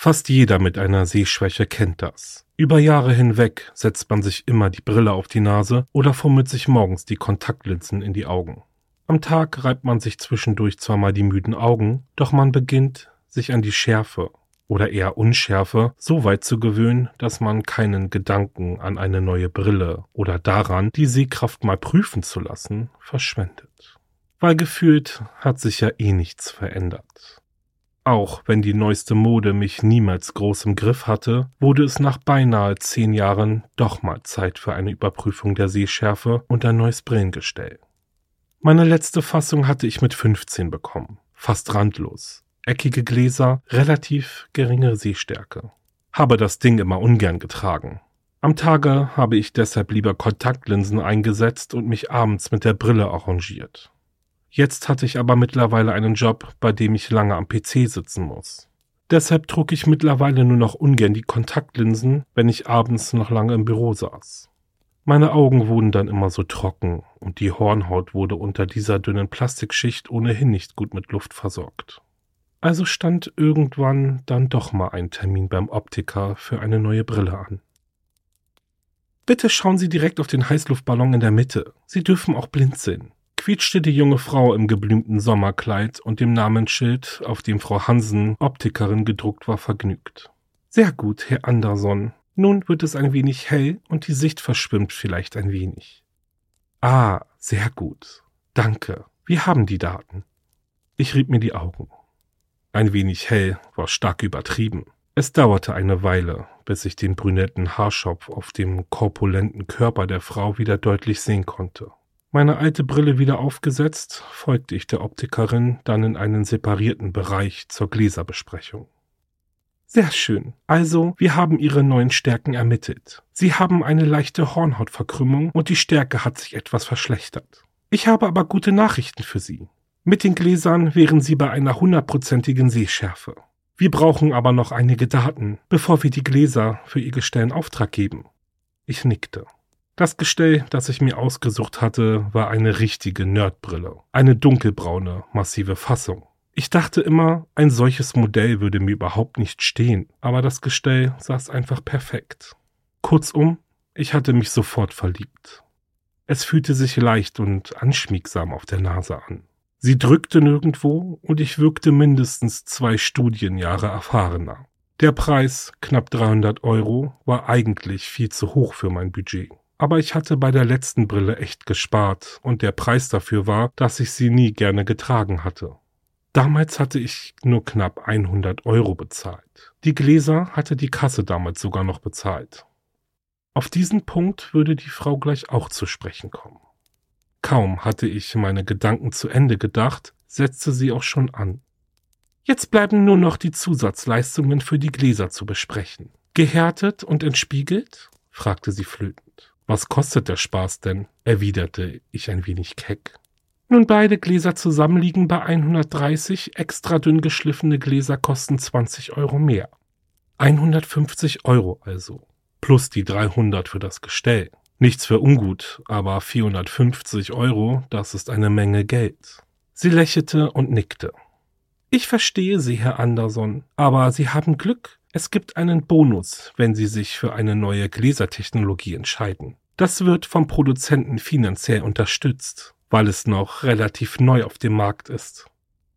Fast jeder mit einer Sehschwäche kennt das. Über Jahre hinweg setzt man sich immer die Brille auf die Nase oder fummelt sich morgens die Kontaktlinsen in die Augen. Am Tag reibt man sich zwischendurch zwar mal die müden Augen, doch man beginnt, sich an die Schärfe oder eher Unschärfe so weit zu gewöhnen, dass man keinen Gedanken an eine neue Brille oder daran, die Sehkraft mal prüfen zu lassen, verschwendet. Weil gefühlt hat sich ja eh nichts verändert. Auch wenn die neueste Mode mich niemals groß im Griff hatte, wurde es nach beinahe zehn Jahren doch mal Zeit für eine Überprüfung der Sehschärfe und ein neues Brillengestell. Meine letzte Fassung hatte ich mit 15 bekommen, fast randlos, eckige Gläser, relativ geringe Sehstärke. Habe das Ding immer ungern getragen. Am Tage habe ich deshalb lieber Kontaktlinsen eingesetzt und mich abends mit der Brille arrangiert. Jetzt hatte ich aber mittlerweile einen Job, bei dem ich lange am PC sitzen muss. Deshalb trug ich mittlerweile nur noch ungern die Kontaktlinsen, wenn ich abends noch lange im Büro saß. Meine Augen wurden dann immer so trocken und die Hornhaut wurde unter dieser dünnen Plastikschicht ohnehin nicht gut mit Luft versorgt. Also stand irgendwann dann doch mal ein Termin beim Optiker für eine neue Brille an. Bitte schauen Sie direkt auf den Heißluftballon in der Mitte. Sie dürfen auch blind sehen, quietschte die junge Frau im geblümten Sommerkleid und dem Namensschild, auf dem Frau Hansen Optikerin gedruckt war, vergnügt. Sehr gut, Herr Anderson. Nun wird es ein wenig hell und die Sicht verschwimmt vielleicht ein wenig. Ah, sehr gut. Danke. Wir haben die Daten. Ich rieb mir die Augen. Ein wenig hell war stark übertrieben. Es dauerte eine Weile, bis ich den brünetten Haarschopf auf dem korpulenten Körper der Frau wieder deutlich sehen konnte. Meine alte Brille wieder aufgesetzt, folgte ich der Optikerin dann in einen separierten Bereich zur Gläserbesprechung. Sehr schön. Also, wir haben Ihre neuen Stärken ermittelt. Sie haben eine leichte Hornhautverkrümmung und die Stärke hat sich etwas verschlechtert. Ich habe aber gute Nachrichten für Sie. Mit den Gläsern wären Sie bei einer hundertprozentigen Sehschärfe. Wir brauchen aber noch einige Daten, bevor wir die Gläser für Ihr Gestell in Auftrag geben. Ich nickte. Das Gestell, das ich mir ausgesucht hatte, war eine richtige Nerdbrille. Eine dunkelbraune, massive Fassung. Ich dachte immer, ein solches Modell würde mir überhaupt nicht stehen, aber das Gestell saß einfach perfekt. Kurzum, ich hatte mich sofort verliebt. Es fühlte sich leicht und anschmiegsam auf der Nase an. Sie drückte nirgendwo und ich wirkte mindestens zwei Studienjahre erfahrener. Der Preis, knapp 300 Euro, war eigentlich viel zu hoch für mein Budget. Aber ich hatte bei der letzten Brille echt gespart und der Preis dafür war, dass ich sie nie gerne getragen hatte. Damals hatte ich nur knapp 100 Euro bezahlt. Die Gläser hatte die Kasse damals sogar noch bezahlt. Auf diesen Punkt würde die Frau gleich auch zu sprechen kommen. Kaum hatte ich meine Gedanken zu Ende gedacht, setzte sie auch schon an. Jetzt bleiben nur noch die Zusatzleistungen für die Gläser zu besprechen. Gehärtet und entspiegelt? fragte sie flötend. Was kostet der Spaß denn? erwiderte ich ein wenig keck. Nun beide Gläser zusammen liegen bei 130, extra dünn geschliffene Gläser kosten 20 Euro mehr. 150 Euro also, plus die 300 für das Gestell. Nichts für ungut, aber 450 Euro, das ist eine Menge Geld. Sie lächelte und nickte. Ich verstehe Sie, Herr Anderson, aber Sie haben Glück. Es gibt einen Bonus, wenn Sie sich für eine neue Gläsertechnologie entscheiden. Das wird vom Produzenten finanziell unterstützt, weil es noch relativ neu auf dem Markt ist.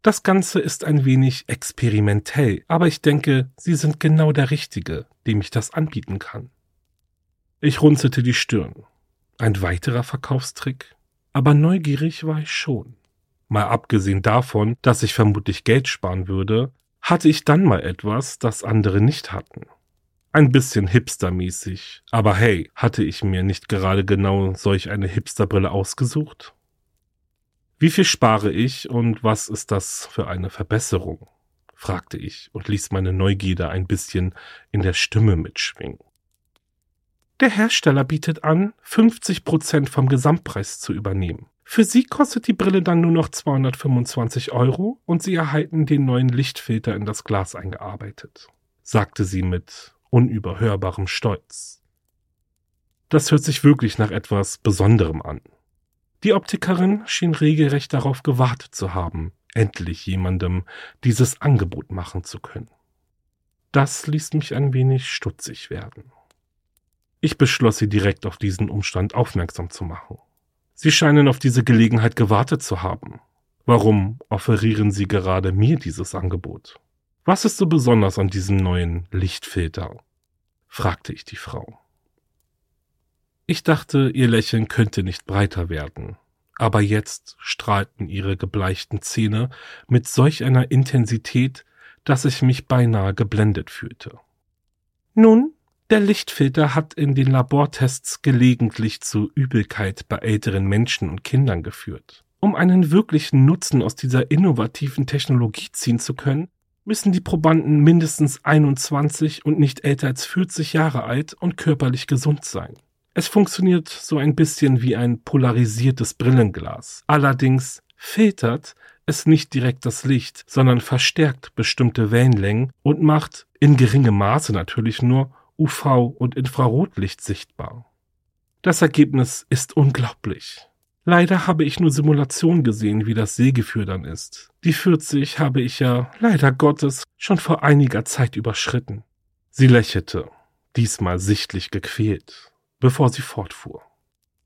Das Ganze ist ein wenig experimentell, aber ich denke, Sie sind genau der Richtige, dem ich das anbieten kann. Ich runzelte die Stirn. Ein weiterer Verkaufstrick? Aber neugierig war ich schon. Mal abgesehen davon, dass ich vermutlich Geld sparen würde, hatte ich dann mal etwas, das andere nicht hatten. Ein bisschen hipstermäßig, aber hey, hatte ich mir nicht gerade genau solch eine Hipsterbrille ausgesucht? Wie viel spare ich und was ist das für eine Verbesserung? fragte ich und ließ meine Neugierde ein bisschen in der Stimme mitschwingen. Der Hersteller bietet an, 50 Prozent vom Gesamtpreis zu übernehmen. Für Sie kostet die Brille dann nur noch 225 Euro und Sie erhalten den neuen Lichtfilter in das Glas eingearbeitet, sagte sie mit unüberhörbarem Stolz. Das hört sich wirklich nach etwas Besonderem an. Die Optikerin schien regelrecht darauf gewartet zu haben, endlich jemandem dieses Angebot machen zu können. Das ließ mich ein wenig stutzig werden. Ich beschloss sie direkt auf diesen Umstand aufmerksam zu machen. Sie scheinen auf diese Gelegenheit gewartet zu haben. Warum offerieren Sie gerade mir dieses Angebot? Was ist so besonders an diesem neuen Lichtfilter? fragte ich die Frau. Ich dachte, ihr Lächeln könnte nicht breiter werden, aber jetzt strahlten ihre gebleichten Zähne mit solch einer Intensität, dass ich mich beinahe geblendet fühlte. Nun, der Lichtfilter hat in den Labortests gelegentlich zu Übelkeit bei älteren Menschen und Kindern geführt. Um einen wirklichen Nutzen aus dieser innovativen Technologie ziehen zu können, müssen die Probanden mindestens 21 und nicht älter als 40 Jahre alt und körperlich gesund sein. Es funktioniert so ein bisschen wie ein polarisiertes Brillenglas. Allerdings filtert es nicht direkt das Licht, sondern verstärkt bestimmte Wellenlängen und macht in geringem Maße natürlich nur UV- und Infrarotlicht sichtbar. Das Ergebnis ist unglaublich. Leider habe ich nur Simulationen gesehen, wie das Sägeführ dann ist. Die 40 habe ich ja, leider Gottes, schon vor einiger Zeit überschritten. Sie lächelte, diesmal sichtlich gequält bevor sie fortfuhr.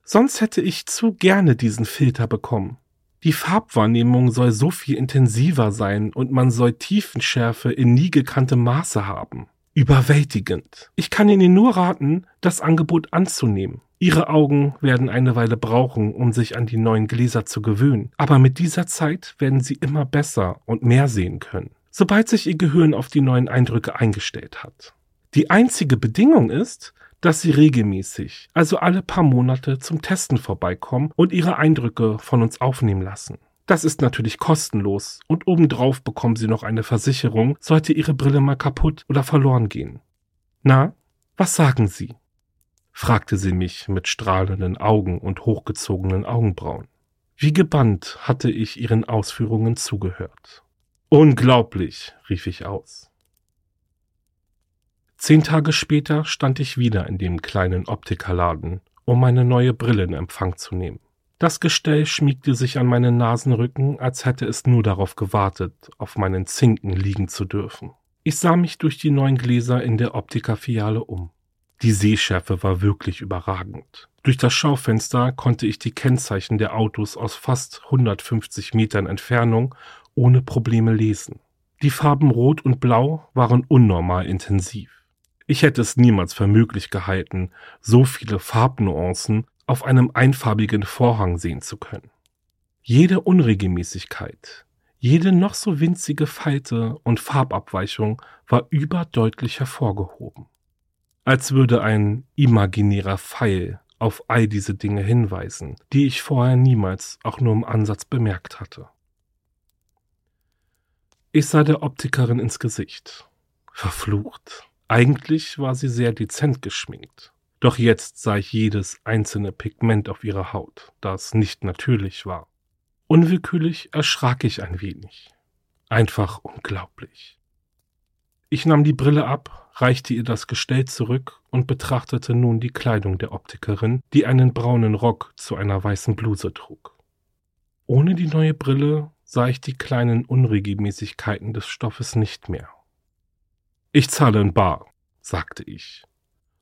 Sonst hätte ich zu gerne diesen Filter bekommen. Die Farbwahrnehmung soll so viel intensiver sein und man soll Tiefenschärfe in nie gekanntem Maße haben. Überwältigend. Ich kann Ihnen nur raten, das Angebot anzunehmen. Ihre Augen werden eine Weile brauchen, um sich an die neuen Gläser zu gewöhnen, aber mit dieser Zeit werden Sie immer besser und mehr sehen können, sobald sich Ihr Gehirn auf die neuen Eindrücke eingestellt hat. Die einzige Bedingung ist, dass sie regelmäßig, also alle paar Monate zum Testen vorbeikommen und ihre Eindrücke von uns aufnehmen lassen. Das ist natürlich kostenlos und obendrauf bekommen sie noch eine Versicherung, sollte ihre Brille mal kaputt oder verloren gehen. Na, was sagen Sie? fragte sie mich mit strahlenden Augen und hochgezogenen Augenbrauen. Wie gebannt hatte ich ihren Ausführungen zugehört. Unglaublich, rief ich aus. Zehn Tage später stand ich wieder in dem kleinen Optikerladen, um meine neue Brille in Empfang zu nehmen. Das Gestell schmiegte sich an meinen Nasenrücken, als hätte es nur darauf gewartet, auf meinen Zinken liegen zu dürfen. Ich sah mich durch die neuen Gläser in der Optikerfiliale um. Die Sehschärfe war wirklich überragend. Durch das Schaufenster konnte ich die Kennzeichen der Autos aus fast 150 Metern Entfernung ohne Probleme lesen. Die Farben Rot und Blau waren unnormal intensiv. Ich hätte es niemals für möglich gehalten, so viele Farbnuancen auf einem einfarbigen Vorhang sehen zu können. Jede Unregelmäßigkeit, jede noch so winzige Falte und Farbabweichung war überdeutlich hervorgehoben. Als würde ein imaginärer Pfeil auf all diese Dinge hinweisen, die ich vorher niemals auch nur im Ansatz bemerkt hatte. Ich sah der Optikerin ins Gesicht. Verflucht. Eigentlich war sie sehr dezent geschminkt. Doch jetzt sah ich jedes einzelne Pigment auf ihrer Haut, das nicht natürlich war. Unwillkürlich erschrak ich ein wenig. Einfach unglaublich. Ich nahm die Brille ab, reichte ihr das Gestell zurück und betrachtete nun die Kleidung der Optikerin, die einen braunen Rock zu einer weißen Bluse trug. Ohne die neue Brille sah ich die kleinen Unregelmäßigkeiten des Stoffes nicht mehr. Ich zahle in bar, sagte ich.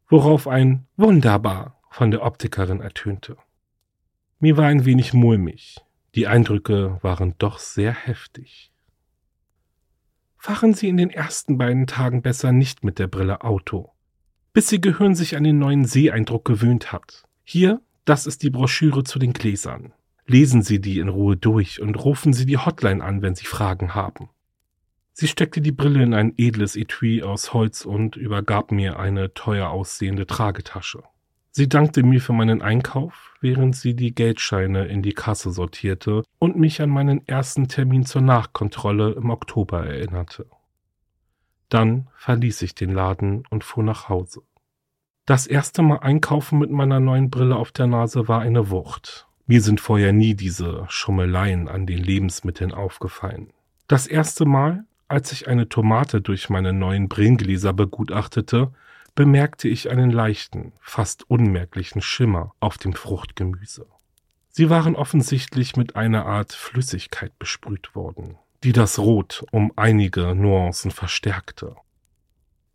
Worauf ein Wunderbar von der Optikerin ertönte. Mir war ein wenig mulmig. Die Eindrücke waren doch sehr heftig. Fahren Sie in den ersten beiden Tagen besser nicht mit der Brille Auto, bis Ihr Gehirn sich an den neuen Seeeindruck gewöhnt hat. Hier, das ist die Broschüre zu den Gläsern. Lesen Sie die in Ruhe durch und rufen Sie die Hotline an, wenn Sie Fragen haben. Sie steckte die Brille in ein edles Etui aus Holz und übergab mir eine teuer aussehende Tragetasche. Sie dankte mir für meinen Einkauf, während sie die Geldscheine in die Kasse sortierte und mich an meinen ersten Termin zur Nachkontrolle im Oktober erinnerte. Dann verließ ich den Laden und fuhr nach Hause. Das erste Mal einkaufen mit meiner neuen Brille auf der Nase war eine Wucht. Mir sind vorher nie diese Schummeleien an den Lebensmitteln aufgefallen. Das erste Mal, als ich eine Tomate durch meine neuen Brillengläser begutachtete, bemerkte ich einen leichten, fast unmerklichen Schimmer auf dem Fruchtgemüse. Sie waren offensichtlich mit einer Art Flüssigkeit besprüht worden, die das Rot um einige Nuancen verstärkte.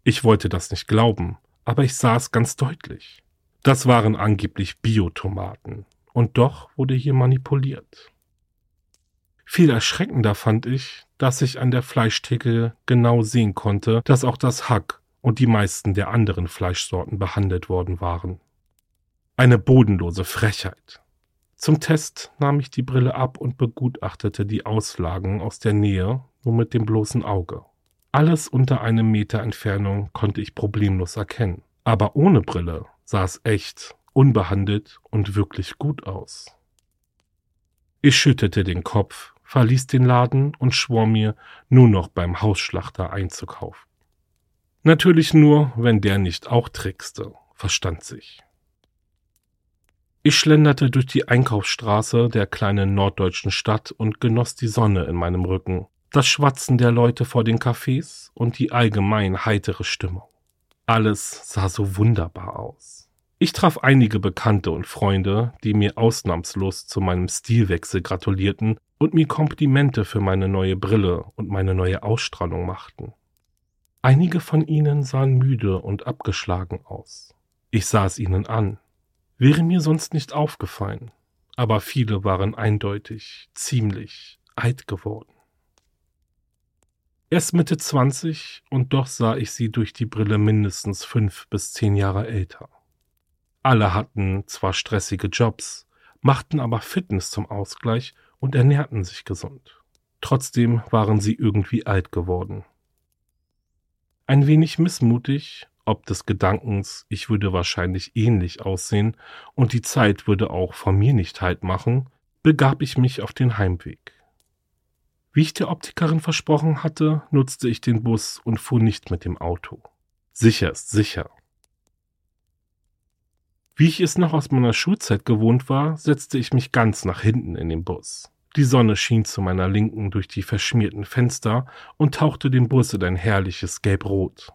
Ich wollte das nicht glauben, aber ich sah es ganz deutlich. Das waren angeblich Biotomaten, und doch wurde hier manipuliert. Viel erschreckender fand ich, dass ich an der Fleischtheke genau sehen konnte, dass auch das Hack und die meisten der anderen Fleischsorten behandelt worden waren. Eine bodenlose Frechheit. Zum Test nahm ich die Brille ab und begutachtete die Auslagen aus der Nähe nur mit dem bloßen Auge. Alles unter einem Meter Entfernung konnte ich problemlos erkennen. Aber ohne Brille sah es echt, unbehandelt und wirklich gut aus. Ich schüttete den Kopf, verließ den Laden und schwor mir, nur noch beim Hausschlachter einzukaufen. Natürlich nur, wenn der nicht auch trickste, verstand sich. Ich schlenderte durch die Einkaufsstraße der kleinen norddeutschen Stadt und genoss die Sonne in meinem Rücken, das Schwatzen der Leute vor den Cafés und die allgemein heitere Stimmung. Alles sah so wunderbar aus. Ich traf einige Bekannte und Freunde, die mir ausnahmslos zu meinem Stilwechsel gratulierten und mir Komplimente für meine neue Brille und meine neue Ausstrahlung machten. Einige von ihnen sahen müde und abgeschlagen aus. Ich sah es ihnen an. Wäre mir sonst nicht aufgefallen, aber viele waren eindeutig ziemlich alt geworden. Erst Mitte zwanzig und doch sah ich sie durch die Brille mindestens fünf bis zehn Jahre älter. Alle hatten zwar stressige Jobs, machten aber Fitness zum Ausgleich und ernährten sich gesund. Trotzdem waren sie irgendwie alt geworden ein wenig missmutig, ob des Gedankens, ich würde wahrscheinlich ähnlich aussehen und die Zeit würde auch vor mir nicht halt machen, begab ich mich auf den Heimweg. Wie ich der Optikerin versprochen hatte, nutzte ich den Bus und fuhr nicht mit dem Auto. Sicher ist sicher. Wie ich es noch aus meiner Schulzeit gewohnt war, setzte ich mich ganz nach hinten in den Bus. Die Sonne schien zu meiner Linken durch die verschmierten Fenster und tauchte den Bus in ein herrliches Gelbrot.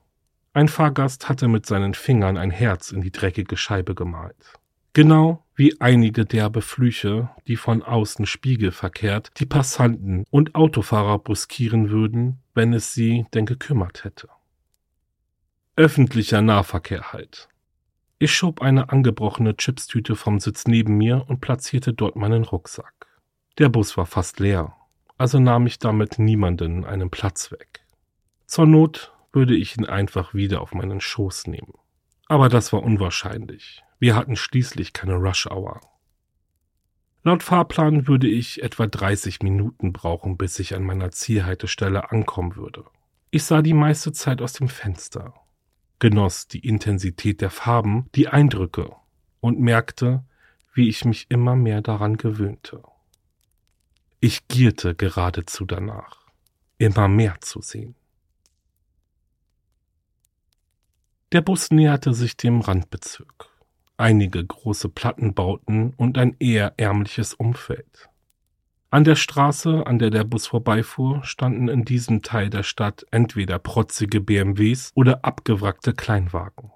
Ein Fahrgast hatte mit seinen Fingern ein Herz in die dreckige Scheibe gemalt. Genau wie einige derbe Flüche, die von außen spiegelverkehrt die Passanten und Autofahrer bruskieren würden, wenn es sie denn gekümmert hätte. Öffentlicher Nahverkehr halt. Ich schob eine angebrochene Chipstüte vom Sitz neben mir und platzierte dort meinen Rucksack. Der Bus war fast leer, also nahm ich damit niemanden einen Platz weg. Zur Not würde ich ihn einfach wieder auf meinen Schoß nehmen. Aber das war unwahrscheinlich. Wir hatten schließlich keine Rush Hour. Laut Fahrplan würde ich etwa 30 Minuten brauchen, bis ich an meiner Zielhaltestelle ankommen würde. Ich sah die meiste Zeit aus dem Fenster, genoss die Intensität der Farben, die Eindrücke und merkte, wie ich mich immer mehr daran gewöhnte. Ich gierte geradezu danach, immer mehr zu sehen. Der Bus näherte sich dem Randbezirk. Einige große Plattenbauten und ein eher ärmliches Umfeld. An der Straße, an der der Bus vorbeifuhr, standen in diesem Teil der Stadt entweder protzige BMWs oder abgewrackte Kleinwagen.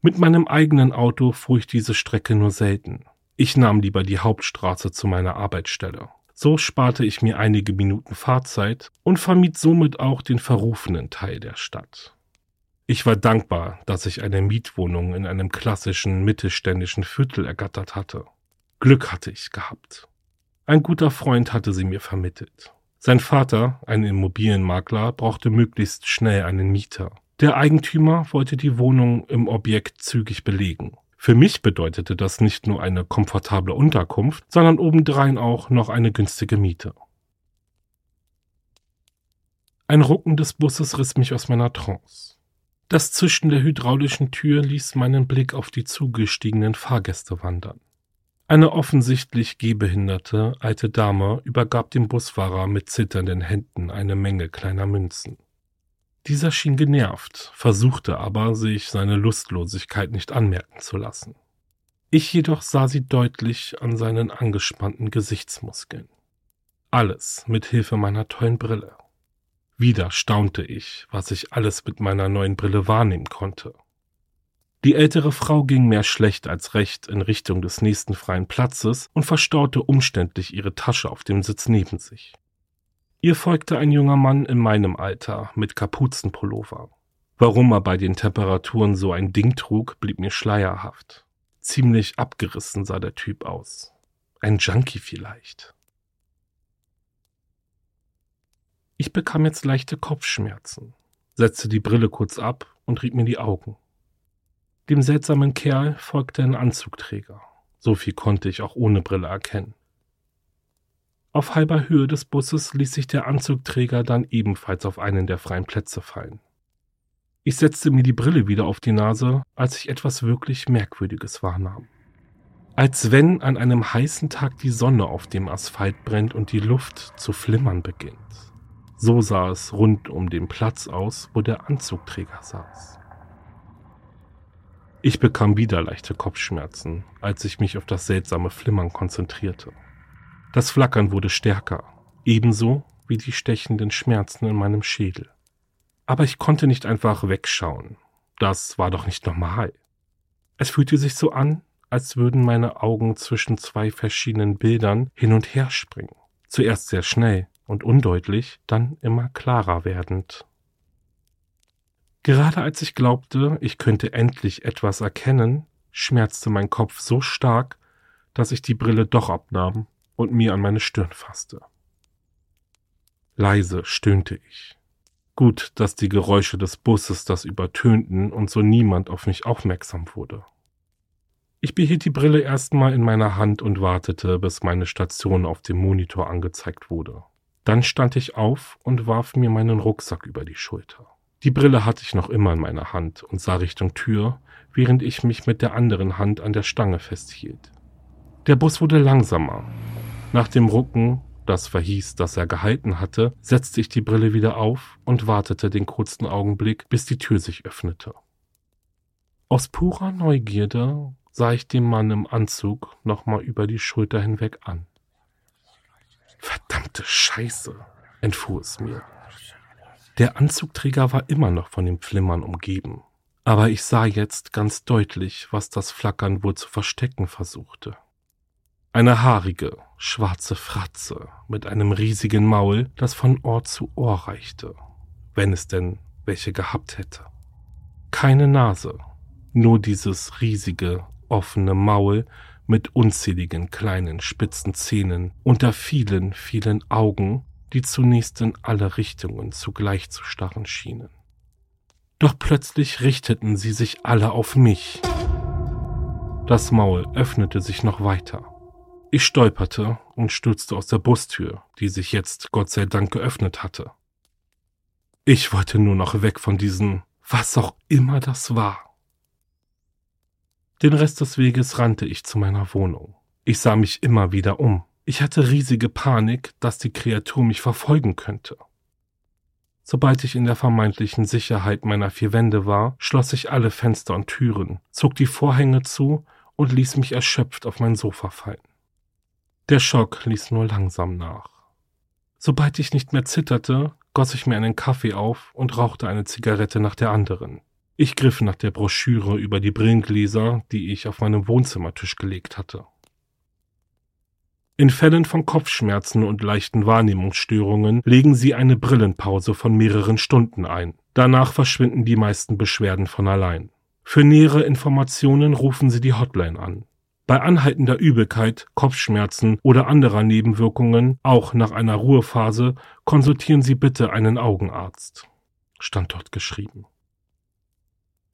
Mit meinem eigenen Auto fuhr ich diese Strecke nur selten. Ich nahm lieber die Hauptstraße zu meiner Arbeitsstelle. So sparte ich mir einige Minuten Fahrzeit und vermied somit auch den verrufenen Teil der Stadt. Ich war dankbar, dass ich eine Mietwohnung in einem klassischen mittelständischen Viertel ergattert hatte. Glück hatte ich gehabt. Ein guter Freund hatte sie mir vermittelt. Sein Vater, ein Immobilienmakler, brauchte möglichst schnell einen Mieter. Der Eigentümer wollte die Wohnung im Objekt zügig belegen. Für mich bedeutete das nicht nur eine komfortable Unterkunft, sondern obendrein auch noch eine günstige Miete. Ein Rucken des Busses riss mich aus meiner Trance. Das Zischen der hydraulischen Tür ließ meinen Blick auf die zugestiegenen Fahrgäste wandern. Eine offensichtlich gehbehinderte alte Dame übergab dem Busfahrer mit zitternden Händen eine Menge kleiner Münzen. Dieser schien genervt, versuchte aber, sich seine Lustlosigkeit nicht anmerken zu lassen. Ich jedoch sah sie deutlich an seinen angespannten Gesichtsmuskeln. Alles mit Hilfe meiner tollen Brille. Wieder staunte ich, was ich alles mit meiner neuen Brille wahrnehmen konnte. Die ältere Frau ging mehr schlecht als recht in Richtung des nächsten freien Platzes und verstaute umständlich ihre Tasche auf dem Sitz neben sich. Ihr folgte ein junger Mann in meinem Alter mit Kapuzenpullover. Warum er bei den Temperaturen so ein Ding trug, blieb mir schleierhaft. Ziemlich abgerissen sah der Typ aus. Ein Junkie vielleicht. Ich bekam jetzt leichte Kopfschmerzen, setzte die Brille kurz ab und rieb mir die Augen. Dem seltsamen Kerl folgte ein Anzugträger. So viel konnte ich auch ohne Brille erkennen. Auf halber Höhe des Busses ließ sich der Anzugträger dann ebenfalls auf einen der freien Plätze fallen. Ich setzte mir die Brille wieder auf die Nase, als ich etwas wirklich Merkwürdiges wahrnahm. Als wenn an einem heißen Tag die Sonne auf dem Asphalt brennt und die Luft zu flimmern beginnt. So sah es rund um den Platz aus, wo der Anzugträger saß. Ich bekam wieder leichte Kopfschmerzen, als ich mich auf das seltsame Flimmern konzentrierte. Das Flackern wurde stärker, ebenso wie die stechenden Schmerzen in meinem Schädel. Aber ich konnte nicht einfach wegschauen. Das war doch nicht normal. Es fühlte sich so an, als würden meine Augen zwischen zwei verschiedenen Bildern hin und her springen. Zuerst sehr schnell und undeutlich, dann immer klarer werdend. Gerade als ich glaubte, ich könnte endlich etwas erkennen, schmerzte mein Kopf so stark, dass ich die Brille doch abnahm und mir an meine Stirn fasste. Leise stöhnte ich. Gut, dass die Geräusche des Busses das übertönten und so niemand auf mich aufmerksam wurde. Ich behielt die Brille erstmal in meiner Hand und wartete, bis meine Station auf dem Monitor angezeigt wurde. Dann stand ich auf und warf mir meinen Rucksack über die Schulter. Die Brille hatte ich noch immer in meiner Hand und sah Richtung Tür, während ich mich mit der anderen Hand an der Stange festhielt. Der Bus wurde langsamer nach dem Rucken, das verhieß, dass er gehalten hatte, setzte ich die Brille wieder auf und wartete den kurzen Augenblick, bis die Tür sich öffnete. Aus purer Neugierde sah ich den Mann im Anzug nochmal über die Schulter hinweg an. Verdammte Scheiße, entfuhr es mir. Der Anzugträger war immer noch von dem Flimmern umgeben, aber ich sah jetzt ganz deutlich, was das Flackern wohl zu verstecken versuchte. Eine haarige, schwarze Fratze mit einem riesigen Maul, das von Ohr zu Ohr reichte, wenn es denn welche gehabt hätte. Keine Nase, nur dieses riesige, offene Maul mit unzähligen kleinen spitzen Zähnen unter vielen, vielen Augen, die zunächst in alle Richtungen zugleich zu starren schienen. Doch plötzlich richteten sie sich alle auf mich. Das Maul öffnete sich noch weiter ich stolperte und stürzte aus der Bustür, die sich jetzt Gott sei Dank geöffnet hatte. Ich wollte nur noch weg von diesen, was auch immer das war. Den Rest des Weges rannte ich zu meiner Wohnung. Ich sah mich immer wieder um. Ich hatte riesige Panik, dass die Kreatur mich verfolgen könnte. Sobald ich in der vermeintlichen Sicherheit meiner vier Wände war, schloss ich alle Fenster und Türen, zog die Vorhänge zu und ließ mich erschöpft auf mein Sofa fallen. Der Schock ließ nur langsam nach. Sobald ich nicht mehr zitterte, goss ich mir einen Kaffee auf und rauchte eine Zigarette nach der anderen. Ich griff nach der Broschüre über die Brillengläser, die ich auf meinem Wohnzimmertisch gelegt hatte. In Fällen von Kopfschmerzen und leichten Wahrnehmungsstörungen legen Sie eine Brillenpause von mehreren Stunden ein. Danach verschwinden die meisten Beschwerden von allein. Für nähere Informationen rufen Sie die Hotline an. Bei anhaltender Übelkeit, Kopfschmerzen oder anderer Nebenwirkungen, auch nach einer Ruhephase, konsultieren Sie bitte einen Augenarzt. Stand dort geschrieben.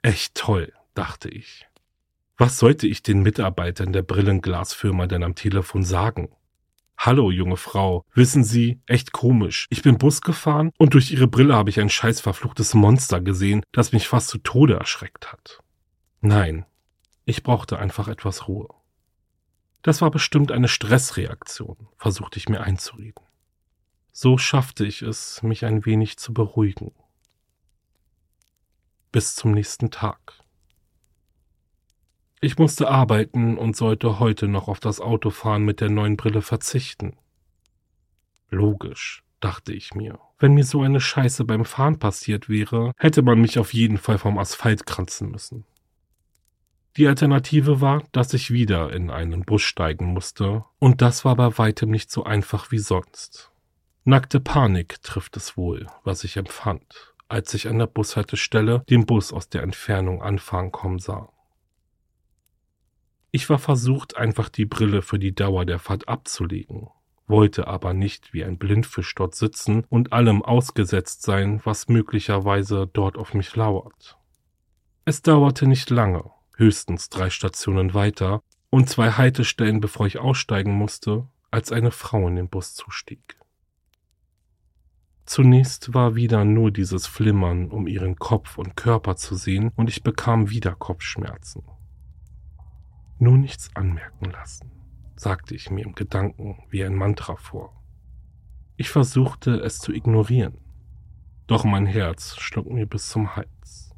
Echt toll, dachte ich. Was sollte ich den Mitarbeitern der Brillenglasfirma denn am Telefon sagen? Hallo, junge Frau. Wissen Sie, echt komisch. Ich bin Bus gefahren und durch Ihre Brille habe ich ein scheiß verfluchtes Monster gesehen, das mich fast zu Tode erschreckt hat. Nein, ich brauchte einfach etwas Ruhe. Das war bestimmt eine Stressreaktion, versuchte ich mir einzureden. So schaffte ich es, mich ein wenig zu beruhigen. Bis zum nächsten Tag. Ich musste arbeiten und sollte heute noch auf das Autofahren mit der neuen Brille verzichten. Logisch, dachte ich mir. Wenn mir so eine Scheiße beim Fahren passiert wäre, hätte man mich auf jeden Fall vom Asphalt kratzen müssen. Die Alternative war, dass ich wieder in einen Bus steigen musste, und das war bei weitem nicht so einfach wie sonst. Nackte Panik trifft es wohl, was ich empfand, als ich an der Bushaltestelle den Bus aus der Entfernung anfahren kommen sah. Ich war versucht, einfach die Brille für die Dauer der Fahrt abzulegen, wollte aber nicht wie ein Blindfisch dort sitzen und allem ausgesetzt sein, was möglicherweise dort auf mich lauert. Es dauerte nicht lange, höchstens drei Stationen weiter und zwei Haltestellen, bevor ich aussteigen musste, als eine Frau in den Bus zustieg. Zunächst war wieder nur dieses Flimmern, um ihren Kopf und Körper zu sehen, und ich bekam wieder Kopfschmerzen. Nur nichts anmerken lassen, sagte ich mir im Gedanken wie ein Mantra vor. Ich versuchte es zu ignorieren, doch mein Herz schlug mir bis zum Hals.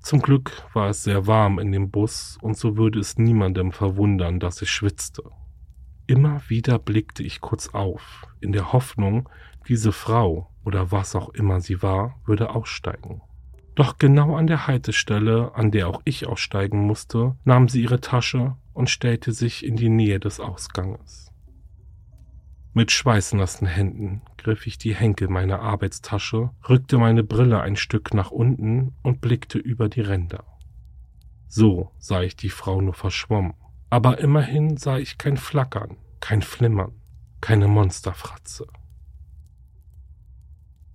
Zum Glück war es sehr warm in dem Bus und so würde es niemandem verwundern, dass ich schwitzte. Immer wieder blickte ich kurz auf, in der Hoffnung, diese Frau oder was auch immer sie war, würde aussteigen. Doch genau an der Haltestelle, an der auch ich aussteigen musste, nahm sie ihre Tasche und stellte sich in die Nähe des Ausganges. Mit schweißnassen Händen griff ich die Henkel meiner Arbeitstasche, rückte meine Brille ein Stück nach unten und blickte über die Ränder. So sah ich die Frau nur verschwommen, aber immerhin sah ich kein Flackern, kein Flimmern, keine Monsterfratze.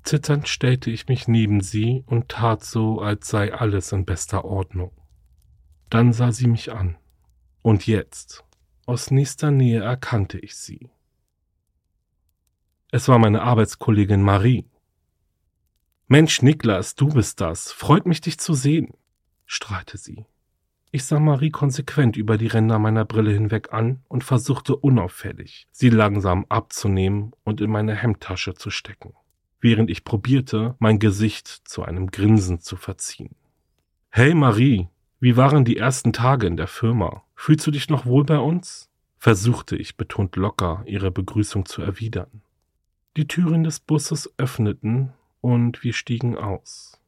Zitternd stellte ich mich neben sie und tat so, als sei alles in bester Ordnung. Dann sah sie mich an. Und jetzt, aus nächster Nähe erkannte ich sie. Es war meine Arbeitskollegin Marie. Mensch, Niklas, du bist das. Freut mich, dich zu sehen, strahlte sie. Ich sah Marie konsequent über die Ränder meiner Brille hinweg an und versuchte unauffällig, sie langsam abzunehmen und in meine Hemdtasche zu stecken, während ich probierte, mein Gesicht zu einem Grinsen zu verziehen. Hey Marie, wie waren die ersten Tage in der Firma? Fühlst du dich noch wohl bei uns? versuchte ich betont locker, ihre Begrüßung zu erwidern. Die Türen des Busses öffneten und wir stiegen aus.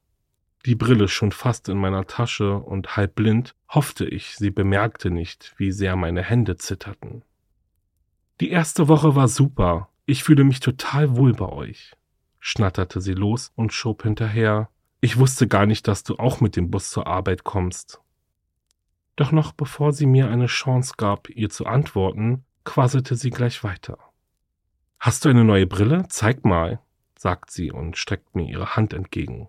Die Brille schon fast in meiner Tasche und halb blind, hoffte ich, sie bemerkte nicht, wie sehr meine Hände zitterten. Die erste Woche war super. Ich fühle mich total wohl bei euch, schnatterte sie los und schob hinterher. Ich wusste gar nicht, dass du auch mit dem Bus zur Arbeit kommst. Doch noch bevor sie mir eine Chance gab, ihr zu antworten, quasselte sie gleich weiter. Hast du eine neue Brille? Zeig mal, sagt sie und streckt mir ihre Hand entgegen.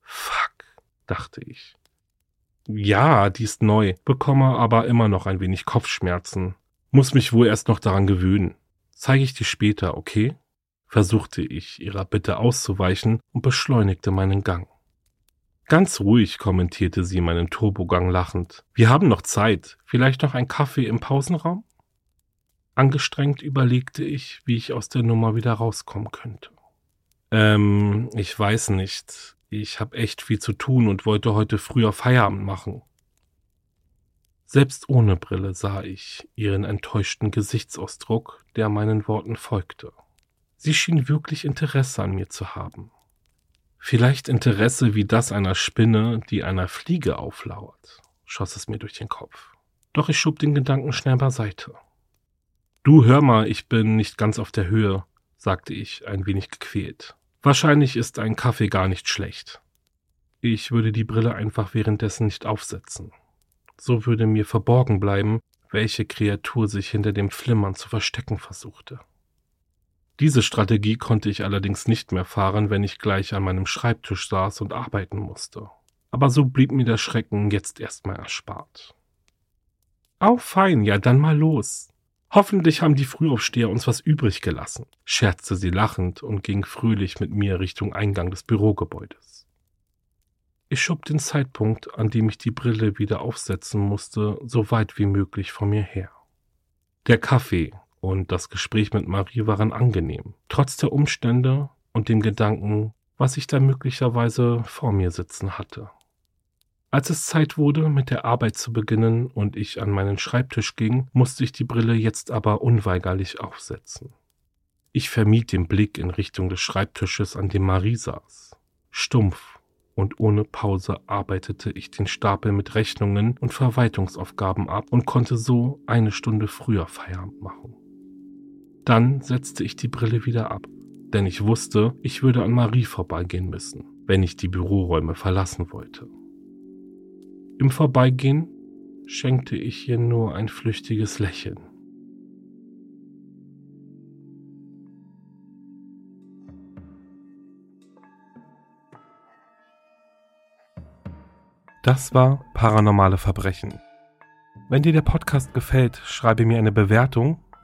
Fuck, dachte ich. Ja, die ist neu, bekomme aber immer noch ein wenig Kopfschmerzen. Muss mich wohl erst noch daran gewöhnen. Zeige ich dir später, okay? Versuchte ich, ihrer Bitte auszuweichen und beschleunigte meinen Gang. Ganz ruhig kommentierte sie meinen Turbogang lachend. Wir haben noch Zeit. Vielleicht noch ein Kaffee im Pausenraum? Angestrengt überlegte ich, wie ich aus der Nummer wieder rauskommen könnte. Ähm, ich weiß nicht. Ich habe echt viel zu tun und wollte heute früher Feierabend machen. Selbst ohne Brille sah ich ihren enttäuschten Gesichtsausdruck, der meinen Worten folgte. Sie schien wirklich Interesse an mir zu haben. Vielleicht Interesse wie das einer Spinne, die einer Fliege auflauert, schoss es mir durch den Kopf. Doch ich schob den Gedanken schnell beiseite. Du hör mal, ich bin nicht ganz auf der Höhe, sagte ich, ein wenig gequält. Wahrscheinlich ist ein Kaffee gar nicht schlecht. Ich würde die Brille einfach währenddessen nicht aufsetzen. So würde mir verborgen bleiben, welche Kreatur sich hinter dem Flimmern zu verstecken versuchte. Diese Strategie konnte ich allerdings nicht mehr fahren, wenn ich gleich an meinem Schreibtisch saß und arbeiten musste. Aber so blieb mir der Schrecken jetzt erstmal erspart. Au fein, ja dann mal los. Hoffentlich haben die Frühaufsteher uns was übrig gelassen, scherzte sie lachend und ging fröhlich mit mir Richtung Eingang des Bürogebäudes. Ich schob den Zeitpunkt, an dem ich die Brille wieder aufsetzen musste, so weit wie möglich vor mir her. Der Kaffee und das Gespräch mit Marie waren angenehm, trotz der Umstände und dem Gedanken, was ich da möglicherweise vor mir sitzen hatte. Als es Zeit wurde, mit der Arbeit zu beginnen und ich an meinen Schreibtisch ging, musste ich die Brille jetzt aber unweigerlich aufsetzen. Ich vermied den Blick in Richtung des Schreibtisches, an dem Marie saß. Stumpf und ohne Pause arbeitete ich den Stapel mit Rechnungen und Verwaltungsaufgaben ab und konnte so eine Stunde früher Feierabend machen. Dann setzte ich die Brille wieder ab, denn ich wusste, ich würde an Marie vorbeigehen müssen, wenn ich die Büroräume verlassen wollte. Im Vorbeigehen schenkte ich ihr nur ein flüchtiges Lächeln. Das war Paranormale Verbrechen. Wenn dir der Podcast gefällt, schreibe mir eine Bewertung,